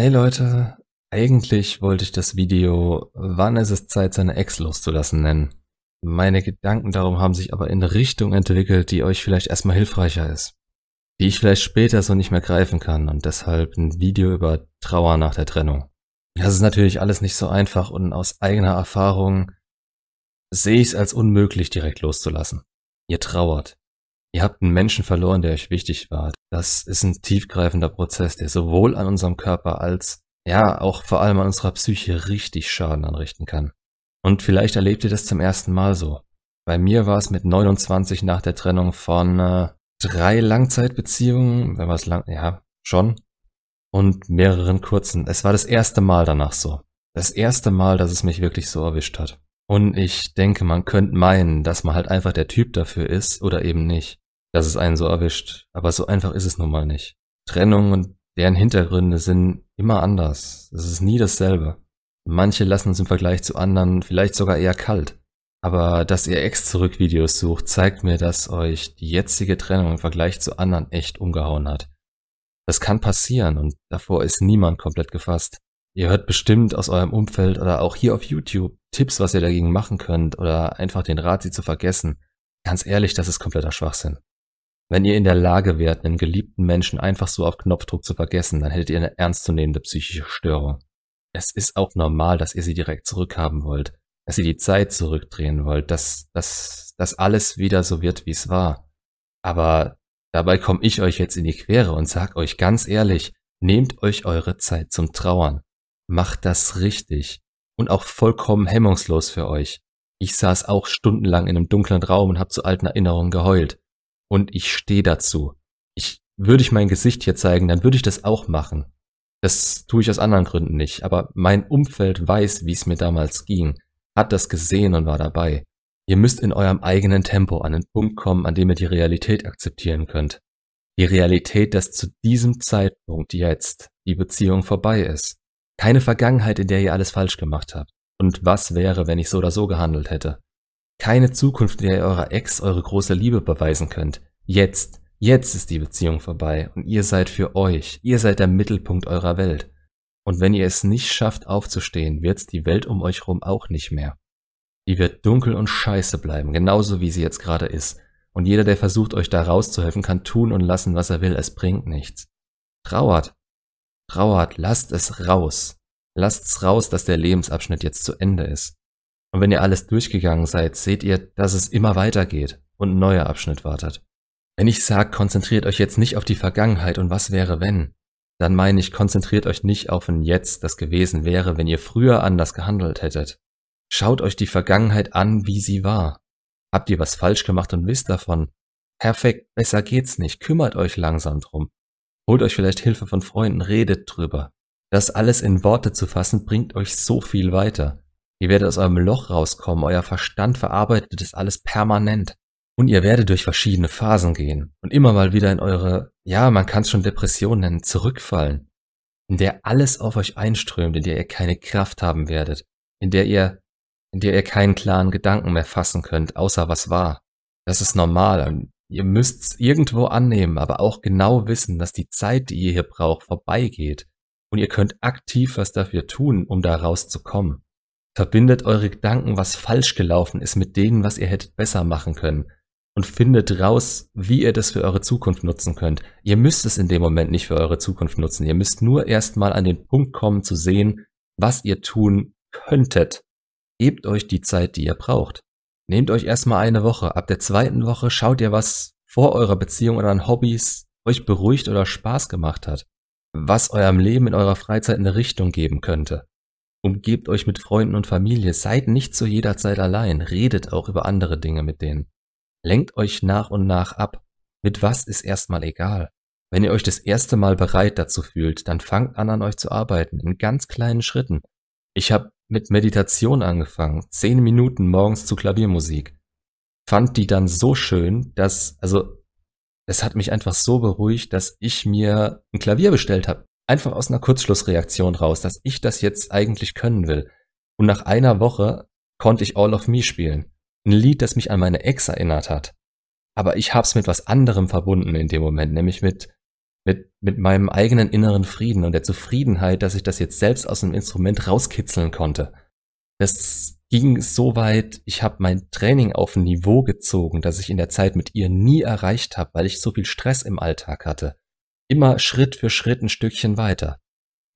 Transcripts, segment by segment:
Hey Leute, eigentlich wollte ich das Video Wann ist es Zeit, seine Ex loszulassen nennen. Meine Gedanken darum haben sich aber in eine Richtung entwickelt, die euch vielleicht erstmal hilfreicher ist. Die ich vielleicht später so nicht mehr greifen kann und deshalb ein Video über Trauer nach der Trennung. Das ist natürlich alles nicht so einfach und aus eigener Erfahrung sehe ich es als unmöglich, direkt loszulassen. Ihr trauert. Ihr habt einen Menschen verloren, der euch wichtig war. Das ist ein tiefgreifender Prozess, der sowohl an unserem Körper als ja auch vor allem an unserer Psyche richtig Schaden anrichten kann. Und vielleicht erlebt ihr das zum ersten Mal so. Bei mir war es mit 29 nach der Trennung von äh, drei Langzeitbeziehungen, wenn war es lang, ja, schon, und mehreren kurzen. Es war das erste Mal danach so. Das erste Mal, dass es mich wirklich so erwischt hat. Und ich denke, man könnte meinen, dass man halt einfach der Typ dafür ist oder eben nicht dass es einen so erwischt. Aber so einfach ist es nun mal nicht. Trennung und deren Hintergründe sind immer anders. Es ist nie dasselbe. Manche lassen uns im Vergleich zu anderen vielleicht sogar eher kalt. Aber dass ihr Ex-Zurück-Videos sucht, zeigt mir, dass euch die jetzige Trennung im Vergleich zu anderen echt umgehauen hat. Das kann passieren und davor ist niemand komplett gefasst. Ihr hört bestimmt aus eurem Umfeld oder auch hier auf YouTube Tipps, was ihr dagegen machen könnt oder einfach den Rat, sie zu vergessen. Ganz ehrlich, das ist kompletter Schwachsinn. Wenn ihr in der Lage wärt, einen geliebten Menschen einfach so auf Knopfdruck zu vergessen, dann hättet ihr eine ernstzunehmende psychische Störung. Es ist auch normal, dass ihr sie direkt zurückhaben wollt, dass ihr die Zeit zurückdrehen wollt, dass, dass, dass alles wieder so wird, wie es war. Aber dabei komme ich euch jetzt in die Quere und sag euch ganz ehrlich, nehmt euch eure Zeit zum Trauern. Macht das richtig und auch vollkommen hemmungslos für euch. Ich saß auch stundenlang in einem dunklen Raum und hab zu alten Erinnerungen geheult und ich stehe dazu. Ich würde ich mein Gesicht hier zeigen, dann würde ich das auch machen. Das tue ich aus anderen Gründen nicht, aber mein Umfeld weiß, wie es mir damals ging, hat das gesehen und war dabei. Ihr müsst in eurem eigenen Tempo an den Punkt kommen, an dem ihr die Realität akzeptieren könnt. Die Realität, dass zu diesem Zeitpunkt jetzt die Beziehung vorbei ist. Keine Vergangenheit, in der ihr alles falsch gemacht habt. Und was wäre, wenn ich so oder so gehandelt hätte? Keine Zukunft, in der ihr eurer Ex eure große Liebe beweisen könnt. Jetzt, jetzt ist die Beziehung vorbei und ihr seid für euch, ihr seid der Mittelpunkt eurer Welt. Und wenn ihr es nicht schafft aufzustehen, wird's die Welt um euch rum auch nicht mehr. Die wird dunkel und scheiße bleiben, genauso wie sie jetzt gerade ist. Und jeder, der versucht, euch da rauszuhelfen, kann tun und lassen, was er will, es bringt nichts. Trauert. Trauert, lasst es raus. Lasst's raus, dass der Lebensabschnitt jetzt zu Ende ist. Und wenn ihr alles durchgegangen seid, seht ihr, dass es immer weitergeht und ein neuer Abschnitt wartet. Wenn ich sage, konzentriert euch jetzt nicht auf die Vergangenheit und was wäre wenn, dann meine ich, konzentriert euch nicht auf ein Jetzt, das gewesen wäre, wenn ihr früher anders gehandelt hättet. Schaut euch die Vergangenheit an, wie sie war. Habt ihr was falsch gemacht und wisst davon? Perfekt, besser geht's nicht, kümmert euch langsam drum. Holt euch vielleicht Hilfe von Freunden, redet drüber. Das alles in Worte zu fassen, bringt euch so viel weiter. Ihr werdet aus eurem Loch rauskommen, euer Verstand verarbeitet das alles permanent. Und ihr werdet durch verschiedene Phasen gehen und immer mal wieder in eure, ja, man kann es schon Depression nennen, zurückfallen, in der alles auf euch einströmt, in der ihr keine Kraft haben werdet, in der ihr, in der ihr keinen klaren Gedanken mehr fassen könnt, außer was war. Das ist normal und ihr müsst's irgendwo annehmen, aber auch genau wissen, dass die Zeit, die ihr hier braucht, vorbeigeht. Und ihr könnt aktiv was dafür tun, um da rauszukommen. Verbindet eure Gedanken, was falsch gelaufen ist, mit denen, was ihr hättet besser machen können. Und findet raus, wie ihr das für eure Zukunft nutzen könnt. Ihr müsst es in dem Moment nicht für eure Zukunft nutzen. Ihr müsst nur erstmal an den Punkt kommen zu sehen, was ihr tun könntet. Gebt euch die Zeit, die ihr braucht. Nehmt euch erstmal eine Woche. Ab der zweiten Woche schaut ihr, was vor eurer Beziehung oder an Hobbys euch beruhigt oder Spaß gemacht hat. Was eurem Leben in eurer Freizeit eine Richtung geben könnte. Umgebt euch mit Freunden und Familie, seid nicht zu jeder Zeit allein, redet auch über andere Dinge mit denen. Lenkt euch nach und nach ab. Mit was ist erstmal egal. Wenn ihr euch das erste Mal bereit dazu fühlt, dann fangt an an euch zu arbeiten, in ganz kleinen Schritten. Ich habe mit Meditation angefangen, zehn Minuten morgens zu Klaviermusik. Fand die dann so schön, dass, also, es hat mich einfach so beruhigt, dass ich mir ein Klavier bestellt habe einfach aus einer Kurzschlussreaktion raus, dass ich das jetzt eigentlich können will. Und nach einer Woche konnte ich All of Me spielen. Ein Lied, das mich an meine Ex erinnert hat. Aber ich hab's mit was anderem verbunden in dem Moment, nämlich mit Mit, mit meinem eigenen inneren Frieden und der Zufriedenheit, dass ich das jetzt selbst aus dem Instrument rauskitzeln konnte. Das ging so weit, ich habe mein Training auf ein Niveau gezogen, das ich in der Zeit mit ihr nie erreicht habe, weil ich so viel Stress im Alltag hatte. Immer Schritt für Schritt ein Stückchen weiter.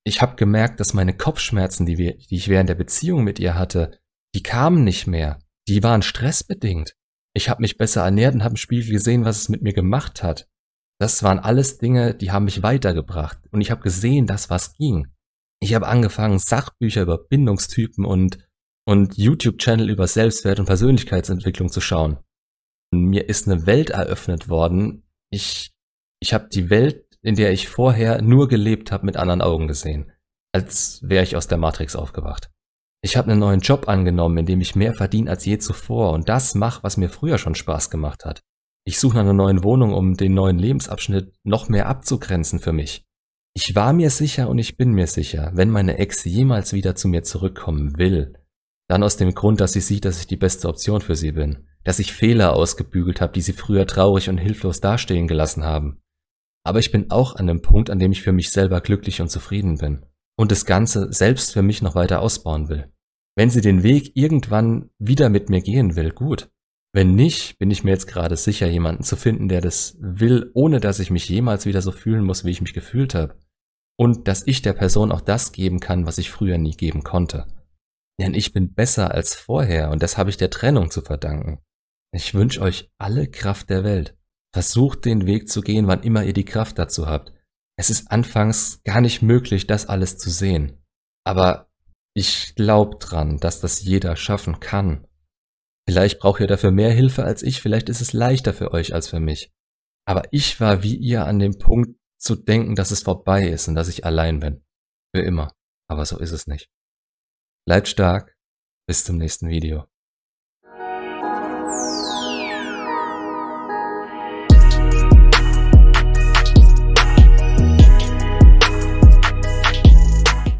Ich habe gemerkt, dass meine Kopfschmerzen, die, wir, die ich während der Beziehung mit ihr hatte, die kamen nicht mehr. Die waren stressbedingt. Ich habe mich besser ernährt und habe im Spiegel gesehen, was es mit mir gemacht hat. Das waren alles Dinge, die haben mich weitergebracht. Und ich habe gesehen, dass was ging. Ich habe angefangen, Sachbücher über Bindungstypen und und YouTube-Channel über Selbstwert und Persönlichkeitsentwicklung zu schauen. Und mir ist eine Welt eröffnet worden. Ich, ich habe die Welt, in der ich vorher nur gelebt habe, mit anderen Augen gesehen, als wäre ich aus der Matrix aufgewacht. Ich habe einen neuen Job angenommen, in dem ich mehr verdiene als je zuvor und das mache, was mir früher schon Spaß gemacht hat. Ich suche nach einer neuen Wohnung, um den neuen Lebensabschnitt noch mehr abzugrenzen für mich. Ich war mir sicher und ich bin mir sicher, wenn meine Ex jemals wieder zu mir zurückkommen will, dann aus dem Grund, dass sie sieht, dass ich die beste Option für sie bin. Dass ich Fehler ausgebügelt habe, die sie früher traurig und hilflos dastehen gelassen haben. Aber ich bin auch an dem Punkt, an dem ich für mich selber glücklich und zufrieden bin. Und das Ganze selbst für mich noch weiter ausbauen will. Wenn sie den Weg irgendwann wieder mit mir gehen will, gut. Wenn nicht, bin ich mir jetzt gerade sicher, jemanden zu finden, der das will, ohne dass ich mich jemals wieder so fühlen muss, wie ich mich gefühlt habe. Und dass ich der Person auch das geben kann, was ich früher nie geben konnte. Denn ich bin besser als vorher und das habe ich der Trennung zu verdanken. Ich wünsche euch alle Kraft der Welt. Versucht den Weg zu gehen, wann immer ihr die Kraft dazu habt. Es ist anfangs gar nicht möglich, das alles zu sehen. Aber ich glaube dran, dass das jeder schaffen kann. Vielleicht braucht ihr dafür mehr Hilfe als ich, vielleicht ist es leichter für euch als für mich. Aber ich war wie ihr an dem Punkt zu denken, dass es vorbei ist und dass ich allein bin. Für immer. Aber so ist es nicht. Bleibt stark. Bis zum nächsten Video.